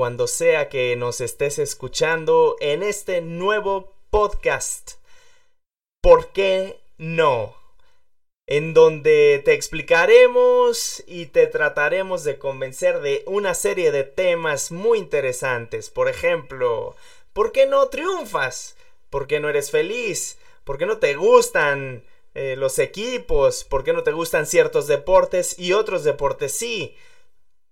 cuando sea que nos estés escuchando en este nuevo podcast. ¿Por qué no? En donde te explicaremos y te trataremos de convencer de una serie de temas muy interesantes. Por ejemplo, ¿por qué no triunfas? ¿Por qué no eres feliz? ¿Por qué no te gustan eh, los equipos? ¿Por qué no te gustan ciertos deportes y otros deportes sí?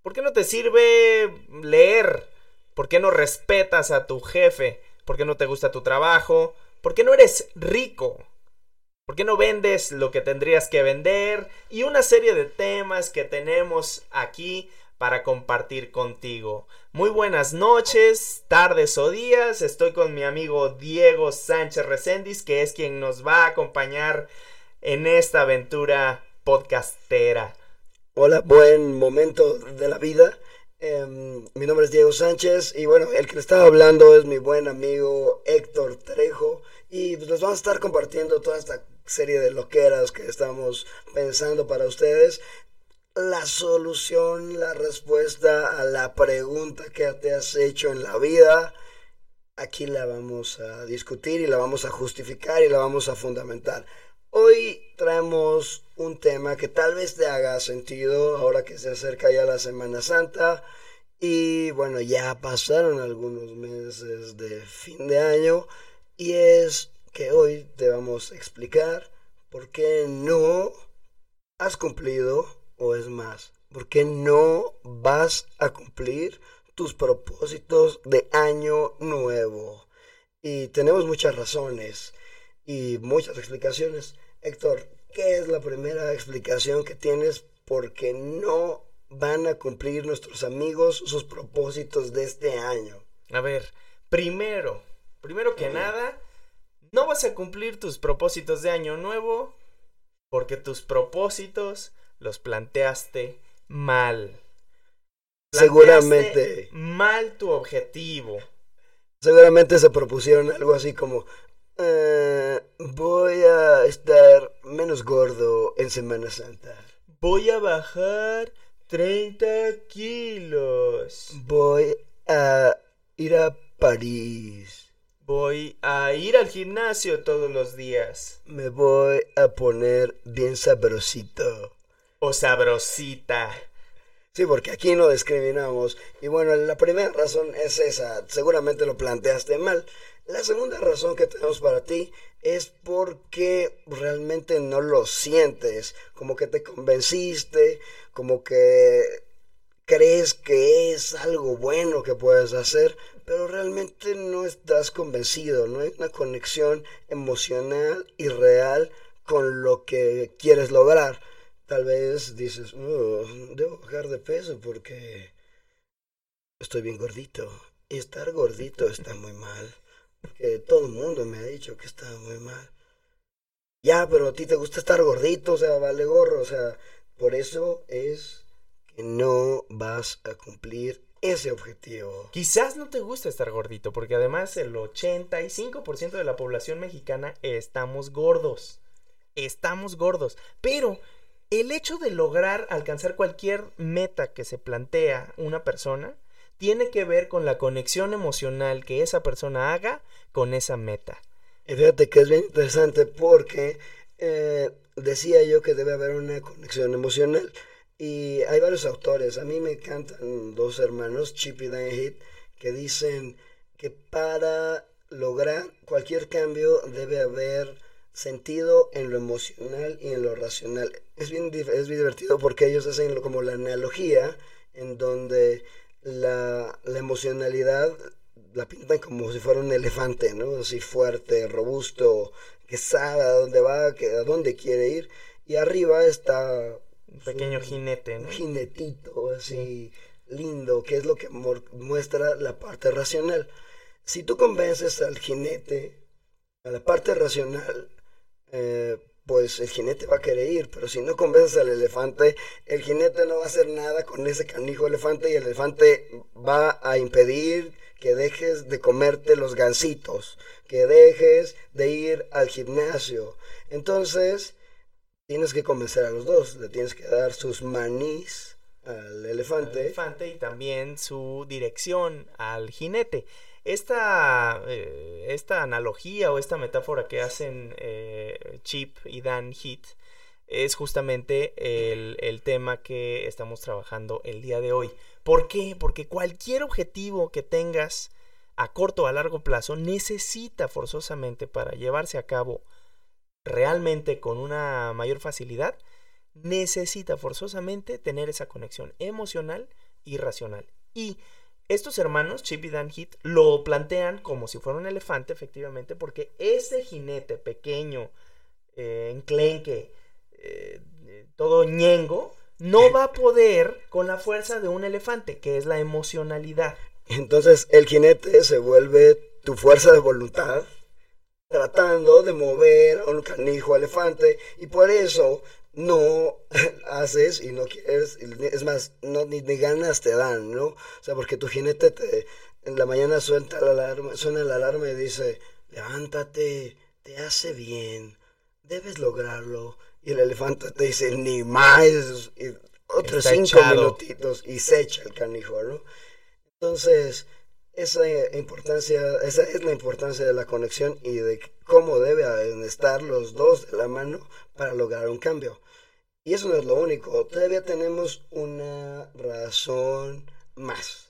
¿Por qué no te sirve leer? ¿Por qué no respetas a tu jefe? ¿Por qué no te gusta tu trabajo? ¿Por qué no eres rico? ¿Por qué no vendes lo que tendrías que vender? Y una serie de temas que tenemos aquí para compartir contigo. Muy buenas noches, tardes o días. Estoy con mi amigo Diego Sánchez Recendis, que es quien nos va a acompañar en esta aventura podcastera. Hola, buen momento de la vida. Em, mi nombre es Diego Sánchez y bueno, el que le estaba hablando es mi buen amigo Héctor Trejo y pues les vamos a estar compartiendo toda esta serie de loqueras que estamos pensando para ustedes la solución, la respuesta a la pregunta que te has hecho en la vida, aquí la vamos a discutir y la vamos a justificar y la vamos a fundamentar. Hoy traemos un tema que tal vez te haga sentido ahora que se acerca ya la Semana Santa y bueno, ya pasaron algunos meses de fin de año y es que hoy te vamos a explicar por qué no has cumplido o es más, ¿por qué no vas a cumplir tus propósitos de año nuevo? Y tenemos muchas razones y muchas explicaciones. Héctor, ¿qué es la primera explicación que tienes por qué no van a cumplir nuestros amigos sus propósitos de este año? A ver, primero, primero que nada, no vas a cumplir tus propósitos de año nuevo porque tus propósitos los planteaste mal. Seguramente. Mal tu objetivo. Seguramente se propusieron algo así como, eh, voy a estar menos gordo en Semana Santa. Voy a bajar 30 kilos. Voy a ir a París. Voy a ir al gimnasio todos los días. Me voy a poner bien sabrosito o sabrosita. Sí, porque aquí no discriminamos. Y bueno, la primera razón es esa. Seguramente lo planteaste mal. La segunda razón que tenemos para ti es porque realmente no lo sientes. Como que te convenciste, como que crees que es algo bueno que puedes hacer, pero realmente no estás convencido. No hay una conexión emocional y real con lo que quieres lograr. Tal vez dices, oh, debo bajar de peso porque estoy bien gordito. Y estar gordito está muy mal. Porque todo el mundo me ha dicho que está muy mal. Ya, pero a ti te gusta estar gordito, o sea, vale gorro. O sea, por eso es que no vas a cumplir ese objetivo. Quizás no te gusta estar gordito, porque además el 85% de la población mexicana estamos gordos. Estamos gordos. Pero el hecho de lograr alcanzar cualquier meta que se plantea una persona tiene que ver con la conexión emocional que esa persona haga con esa meta. Y fíjate que es bien interesante porque eh, decía yo que debe haber una conexión emocional y hay varios autores. A mí me encantan dos hermanos, Chip y Dan que dicen que para lograr cualquier cambio debe haber sentido en lo emocional y en lo racional. Es bien, es bien divertido porque ellos hacen como la analogía en donde la, la emocionalidad la pintan como si fuera un elefante, ¿no? Así fuerte, robusto, que sabe a dónde va, que a dónde quiere ir. Y arriba está... Un pequeño jinete, Un jinetito así lindo, que es lo que muestra la parte racional. Si tú convences al jinete, a la parte racional, eh, pues el jinete va a querer ir, pero si no convences al elefante, el jinete no va a hacer nada con ese canijo elefante y el elefante va a impedir que dejes de comerte los gansitos, que dejes de ir al gimnasio. Entonces, tienes que convencer a los dos, le tienes que dar sus manís al elefante. al elefante y también su dirección al jinete. Esta, eh, esta analogía o esta metáfora que hacen eh, Chip y Dan Heath es justamente el, el tema que estamos trabajando el día de hoy. ¿Por qué? Porque cualquier objetivo que tengas a corto o a largo plazo necesita forzosamente para llevarse a cabo realmente con una mayor facilidad, necesita forzosamente tener esa conexión emocional y racional. Y estos hermanos, Chip y Dan Heath, lo plantean como si fuera un elefante, efectivamente, porque ese jinete pequeño, eh, enclenque, eh, todo ñengo, no va a poder con la fuerza de un elefante, que es la emocionalidad. Entonces el jinete se vuelve tu fuerza de voluntad, tratando de mover a un canijo elefante, y por eso no haces y no quieres, es más, no, ni, ni, ganas te dan, ¿no? O sea, porque tu jinete te, en la mañana suelta la alarma, suena la alarma y dice, levántate, te hace bien, debes lograrlo. Y el elefante te dice, ni más, y otros Está cinco echado. minutitos y se echa el canijo, ¿no? Entonces, esa importancia, esa es la importancia de la conexión y de cómo deben estar los dos de la mano para lograr un cambio. Y eso no es lo único, todavía tenemos una razón más.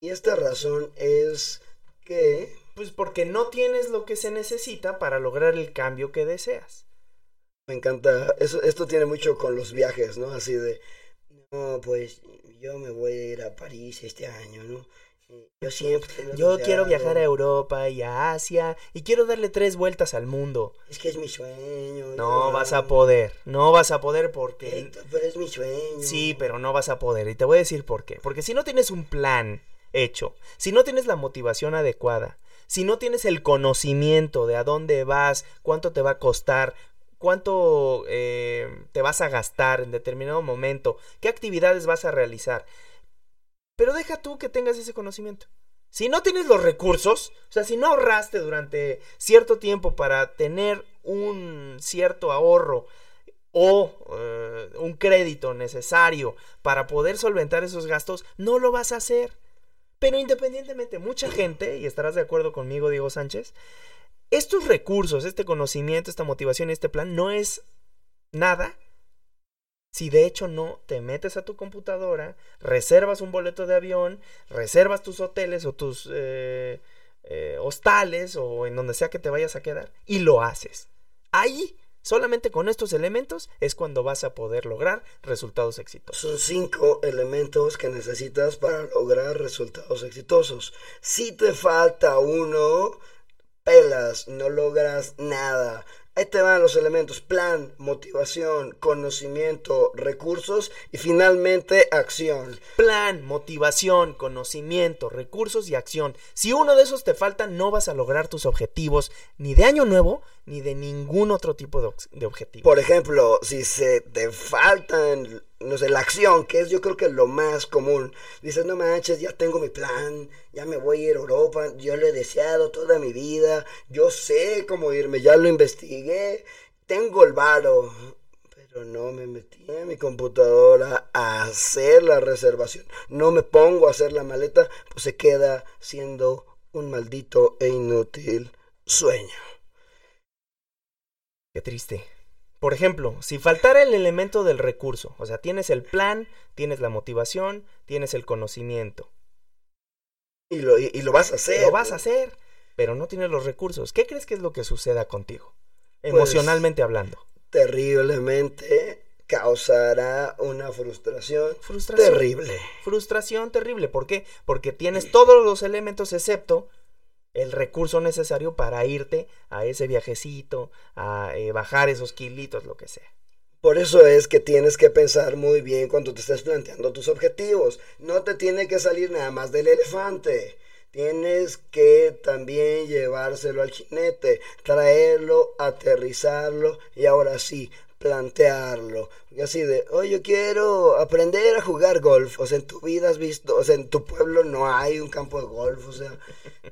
Y esta razón es que... Pues porque no tienes lo que se necesita para lograr el cambio que deseas. Me encanta, eso, esto tiene mucho con los viajes, ¿no? Así de, no, pues yo me voy a ir a París este año, ¿no? Yo siempre. Yo quiero viajar a Europa y a Asia y quiero darle tres vueltas al mundo. Es que es mi sueño. No yo... vas a poder, no vas a poder porque. Pero es mi sueño. Sí, pero no vas a poder. Y te voy a decir por qué. Porque si no tienes un plan hecho, si no tienes la motivación adecuada, si no tienes el conocimiento de a dónde vas, cuánto te va a costar, cuánto eh, te vas a gastar en determinado momento, qué actividades vas a realizar. Pero deja tú que tengas ese conocimiento. Si no tienes los recursos, o sea, si no ahorraste durante cierto tiempo para tener un cierto ahorro o uh, un crédito necesario para poder solventar esos gastos, no lo vas a hacer. Pero independientemente, mucha gente, y estarás de acuerdo conmigo, Diego Sánchez, estos recursos, este conocimiento, esta motivación, este plan, no es nada si de hecho no te metes a tu computadora, reservas un boleto de avión, reservas tus hoteles o tus eh, eh, hostales o en donde sea que te vayas a quedar y lo haces. Ahí, solamente con estos elementos, es cuando vas a poder lograr resultados exitosos. Son cinco elementos que necesitas para lograr resultados exitosos. Si te falta uno, pelas, no logras nada. Ahí te van los elementos, plan, motivación, conocimiento, recursos y finalmente acción. Plan, motivación, conocimiento, recursos y acción. Si uno de esos te falta, no vas a lograr tus objetivos ni de año nuevo ni de ningún otro tipo de, de objetivo. Por ejemplo, si se te faltan, no sé, la acción, que es yo creo que lo más común. Dices, no manches, ya tengo mi plan, ya me voy a ir a Europa, yo lo he deseado toda mi vida, yo sé cómo irme, ya lo investigué, tengo el varo. Pero no me metí en mi computadora a hacer la reservación. No me pongo a hacer la maleta, pues se queda siendo un maldito e inútil sueño. Qué triste. Por ejemplo, si faltara el elemento del recurso, o sea, tienes el plan, tienes la motivación, tienes el conocimiento. Y lo, y, y lo vas a hacer. Lo vas a hacer, pero no tienes los recursos. ¿Qué crees que es lo que suceda contigo? Emocionalmente pues, hablando. Terriblemente causará una frustración, frustración terrible. Frustración terrible. ¿Por qué? Porque tienes todos los elementos excepto el recurso necesario para irte a ese viajecito, a eh, bajar esos kilitos, lo que sea. Por eso es que tienes que pensar muy bien cuando te estés planteando tus objetivos. No te tiene que salir nada más del elefante. Tienes que también llevárselo al jinete, traerlo, aterrizarlo y ahora sí, plantearlo. Así de, oye, yo quiero aprender a jugar golf. O sea, en tu vida has visto, o sea, en tu pueblo no hay un campo de golf. O sea,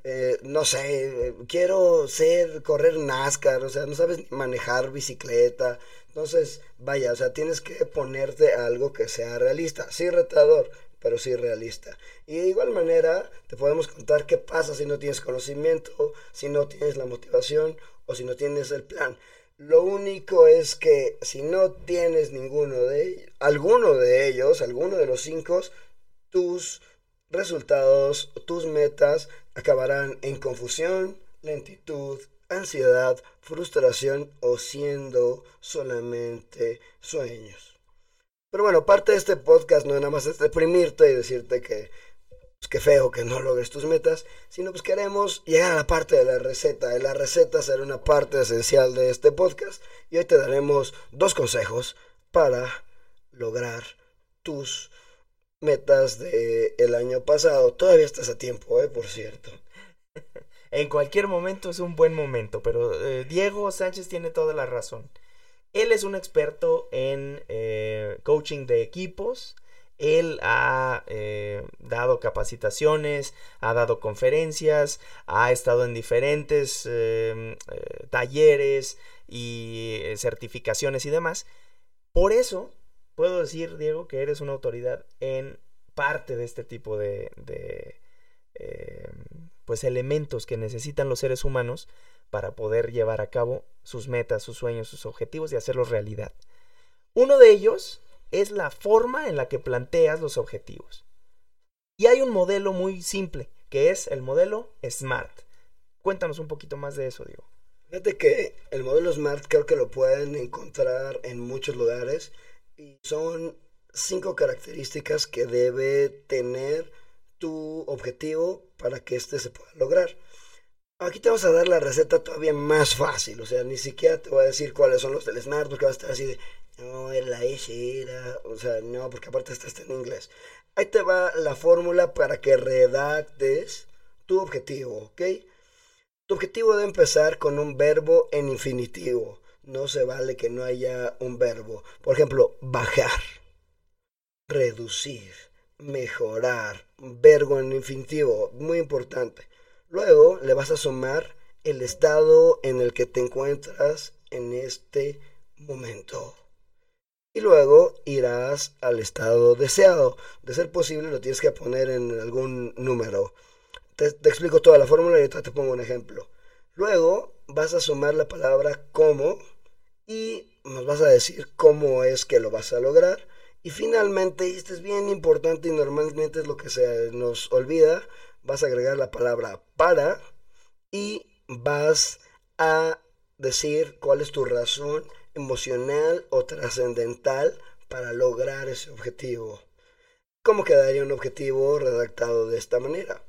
eh, no sé, quiero ser, correr NASCAR. O sea, no sabes manejar bicicleta. Entonces, vaya, o sea, tienes que ponerte algo que sea realista. Sí, retador, pero sí realista. Y de igual manera, te podemos contar qué pasa si no tienes conocimiento, si no tienes la motivación o si no tienes el plan. Lo único es que si no tienes ninguno de alguno de ellos, alguno de los cinco, tus resultados, tus metas acabarán en confusión, lentitud, ansiedad, frustración o siendo solamente sueños. Pero bueno, parte de este podcast no nada más es deprimirte y decirte que pues qué feo que no logres tus metas, sino pues queremos llegar a la parte de la receta. Y la receta será una parte esencial de este podcast. Y hoy te daremos dos consejos para lograr tus metas del el año pasado. Todavía estás a tiempo, ¿eh? por cierto. en cualquier momento es un buen momento, pero eh, Diego Sánchez tiene toda la razón. Él es un experto en eh, coaching de equipos, él ha eh, dado capacitaciones, ha dado conferencias, ha estado en diferentes em, eh, talleres y eh, certificaciones y demás. Por eso puedo decir, Diego, que eres una autoridad en parte de este tipo de, de em, pues elementos que necesitan los seres humanos para poder llevar a cabo sus metas, sus sueños, sus objetivos y hacerlos realidad. Uno de ellos es la forma en la que planteas los objetivos. Y hay un modelo muy simple, que es el modelo SMART. Cuéntanos un poquito más de eso, Diego. Fíjate que el modelo SMART creo que lo pueden encontrar en muchos lugares y son cinco características que debe tener tu objetivo para que éste se pueda lograr. Aquí te vas a dar la receta todavía más fácil, o sea, ni siquiera te voy a decir cuáles son los del Smart, porque vas a estar así de, no, era la S, era, o sea, no, porque aparte está en inglés. Ahí te va la fórmula para que redactes tu objetivo, ¿ok? Tu objetivo debe empezar con un verbo en infinitivo. No se vale que no haya un verbo. Por ejemplo, bajar, reducir, mejorar. Verbo en infinitivo, muy importante. Luego le vas a sumar el estado en el que te encuentras en este momento. Y luego irás al estado deseado. De ser posible lo tienes que poner en algún número. Te, explico toda la fórmula y ahorita te pongo un ejemplo. Luego vas a sumar la palabra cómo y nos vas a decir cómo es que lo vas a lograr. Y finalmente, y esto es bien importante y normalmente es lo que se nos olvida, vas a agregar la palabra para y vas a decir cuál es tu razón emocional o trascendental para lograr ese objetivo. ¿Cómo quedaría un objetivo redactado de esta manera?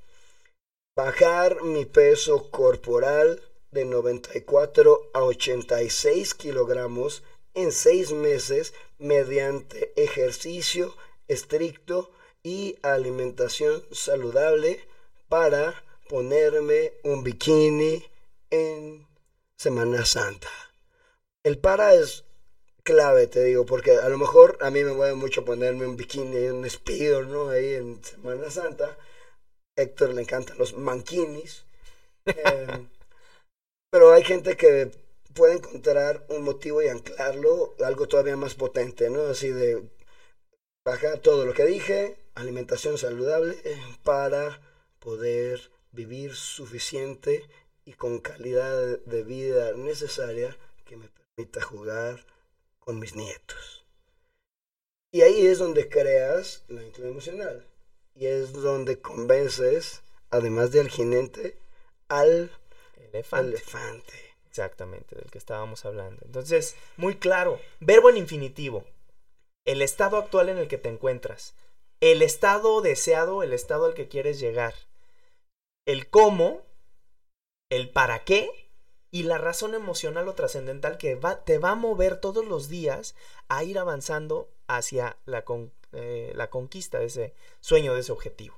Bajar mi peso corporal de 94 a 86 kilogramos en seis meses mediante ejercicio estricto y alimentación saludable para ponerme un bikini en Semana Santa. El para es clave, te digo, porque a lo mejor a mí me mueve mucho ponerme un bikini y un speedo, ¿no? Ahí en Semana Santa. Héctor le encantan los manquinis. Em, pero hay gente que puede encontrar un motivo y anclarlo, algo todavía más potente, ¿no? Así de bajar todo lo que dije, alimentación saludable para poder vivir suficiente y con calidad de vida necesaria que me jugar con mis nietos. Y ahí es donde creas la inclusión emocional. Y es donde convences, además de al jinete, al elefante. elefante. Exactamente, del que estábamos hablando. Entonces, muy claro, verbo en infinitivo. El estado actual en el que te encuentras. El estado deseado, el estado al que quieres llegar el cómo, el para qué y la razón emocional o trascendental que te va a mover todos los días a ir avanzando hacia la, eh, la conquista de ese sueño, de ese objetivo.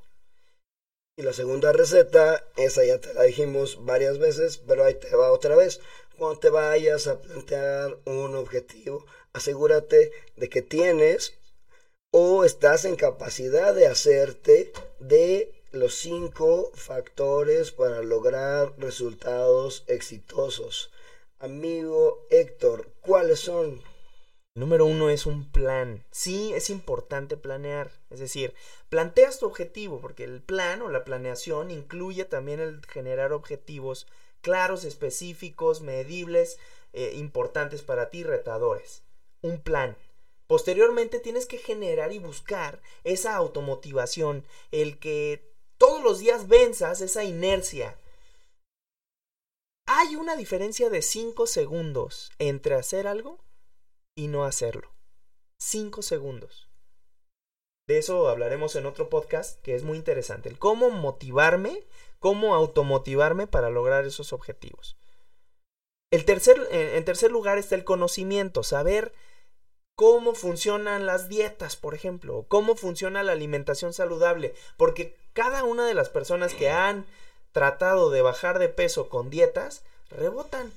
Y la segunda receta, esa ya te la dijimos varias veces, pero ahí te va otra vez. Cuando te vayas a plantear un objetivo, asegúrate de que tienes o estás en capacidad de hacerte de los cinco factores para lograr resultados exitosos. Amigo Héctor, ¿cuáles son? Número uno es un plan. Sí, es importante planear. Es decir, planteas tu objetivo, porque el plan o la planeación incluye también el generar objetivos claros, específicos, medibles, eh, importantes para ti, retadores. Un plan. Posteriormente tienes que generar y buscar esa automotivación, el que todos los días venzas esa inercia. Hay una diferencia de 5 segundos entre hacer algo y no hacerlo. 5 segundos. De eso hablaremos en otro podcast que es muy interesante. El cómo motivarme, cómo automotivarme para lograr esos objetivos. El tercer, en tercer lugar está el conocimiento, saber cómo funcionan las dietas, por ejemplo, cómo funciona la alimentación saludable, porque cada una de las personas que han tratado de bajar de peso con dietas rebotan.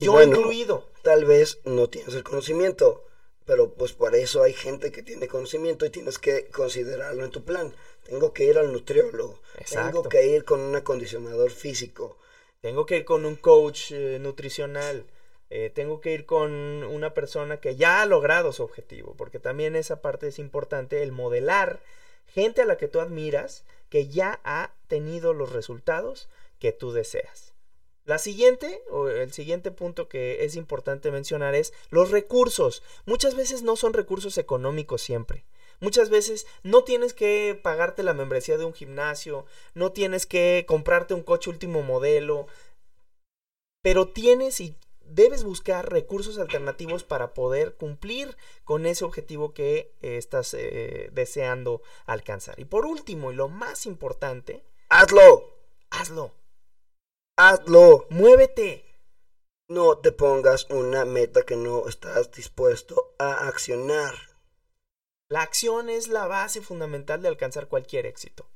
Yo incluido. Tal vez no tienes el conocimiento, pero pues por eso hay gente que tiene conocimiento y tienes que considerarlo en tu plan. Tengo que ir al nutriólogo. Tengo que ir con un acondicionador físico. Tengo que ir con un coach eh, nutricional. Eh, tengo que ir con una persona que ya ha logrado su objetivo, porque también esa parte es importante, el modelar gente a la que tú admiras que ya ha tenido los resultados que tú deseas. La siguiente, o el siguiente punto que es importante mencionar es los recursos. Muchas veces no son recursos económicos siempre. Muchas veces no tienes que pagarte la membresía de un gimnasio, no tienes que comprarte un coche último modelo, pero tienes y debes buscar recursos alternativos para poder cumplir con ese objetivo que eh, estás eh, deseando alcanzar. Y por último, y lo más importante, hazlo. Hazlo. Hazlo. Muévete. No te pongas una meta que no estás dispuesto a accionar. La acción es la base fundamental de alcanzar cualquier éxito.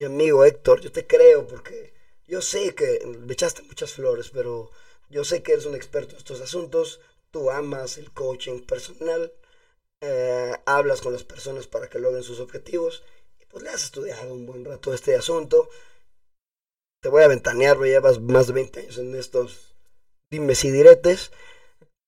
Mi amigo Héctor, yo te creo porque yo sé que me echaste muchas flores, pero yo sé que eres un experto en estos asuntos. Tú amas el coaching personal, eh, hablas con las personas para que logren sus objetivos y pues le has estudiado un buen rato este asunto te voy a ventanear, llevas más de 20 años en estos dimes y diretes.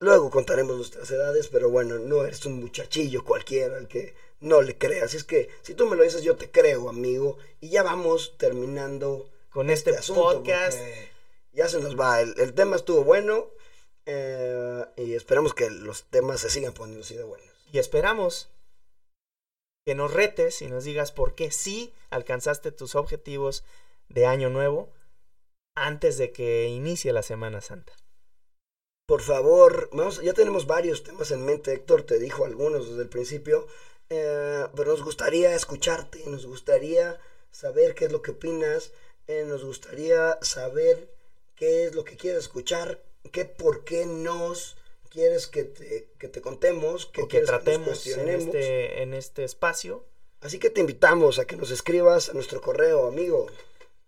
Luego contaremos nuestras edades, pero bueno, no eres un muchachillo cualquiera al que no le creas. Es que si tú me lo dices, yo te creo, amigo. Y ya vamos terminando con este, este podcast. Ya se nos va. El, tema estuvo bueno eh, y esperamos que los temas se sigan poniendo así de buenos. Y esperamos que nos retes y nos digas por qué sí alcanzaste tus objetivos de Año Nuevo antes de que inicie la Semana Santa. Por favor, vamos, ya tenemos varios temas en mente, Héctor te dijo algunos desde el principio, eh, pero nos gustaría escucharte, nos gustaría saber qué es lo que opinas, eh, nos gustaría saber qué es lo que quieres escuchar, qué por qué nos quieres que te, que te contemos, que, que tratemos en este, en este espacio. Así que te invitamos a que nos escribas a nuestro correo, amigo.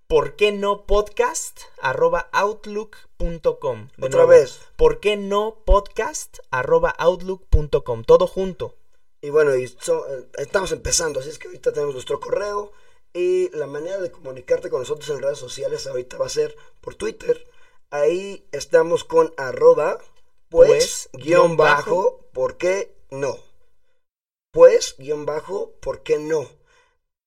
¿Por qué no podcast? arroba outlook.com. Otra vez. ¿Por qué no podcast? arroba outlook.com. Todo junto. Y bueno, y eh, estamos empezando, así es que ahorita tenemos nuestro correo y la manera de comunicarte con nosotros en redes sociales ahorita va a ser por Twitter. Ahí estamos con arroba pues, pues guion bajo, ¿por qué no? Pues guion bajo, ¿por qué no?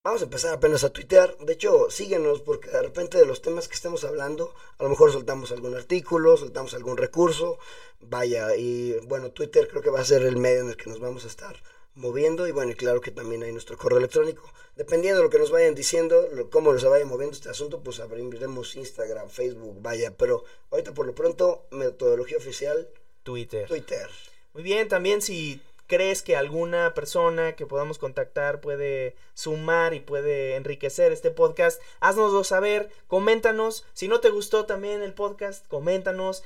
Vamos a empezar apenas a tuitear. De hecho, síguenos porque de repente de los temas que estemos hablando, a lo mejor soltamos algún artículo, soltamos algún recurso. Vaya, y bueno, Twitter creo que va a ser el medio en el que nos vamos a estar moviendo. Y bueno, y claro que también hay nuestro correo electrónico. Dependiendo de lo que nos vayan diciendo, cómo nos vaya moviendo este asunto, pues abriremos Instagram, Facebook, vaya. Pero ahorita por lo pronto, metodología oficial. Twitter. Twitter. Muy bien, también si crees que alguna persona que podamos contactar puede sumar y puede enriquecer este podcast, haznoslo saber, coméntanos. Si no te gustó también el podcast, coméntanos.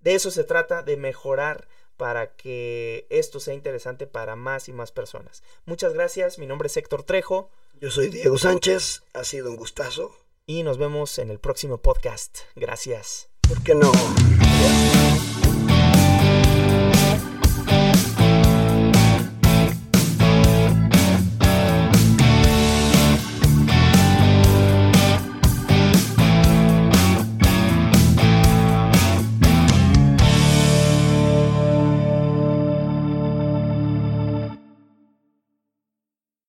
De eso se trata, de mejorar para que esto sea interesante para más y más personas. Muchas gracias, mi nombre es Héctor Trejo. Yo soy Diego Sánchez, ha sido un gustazo. Y nos vemos en el próximo podcast. Gracias. ¿Por qué no?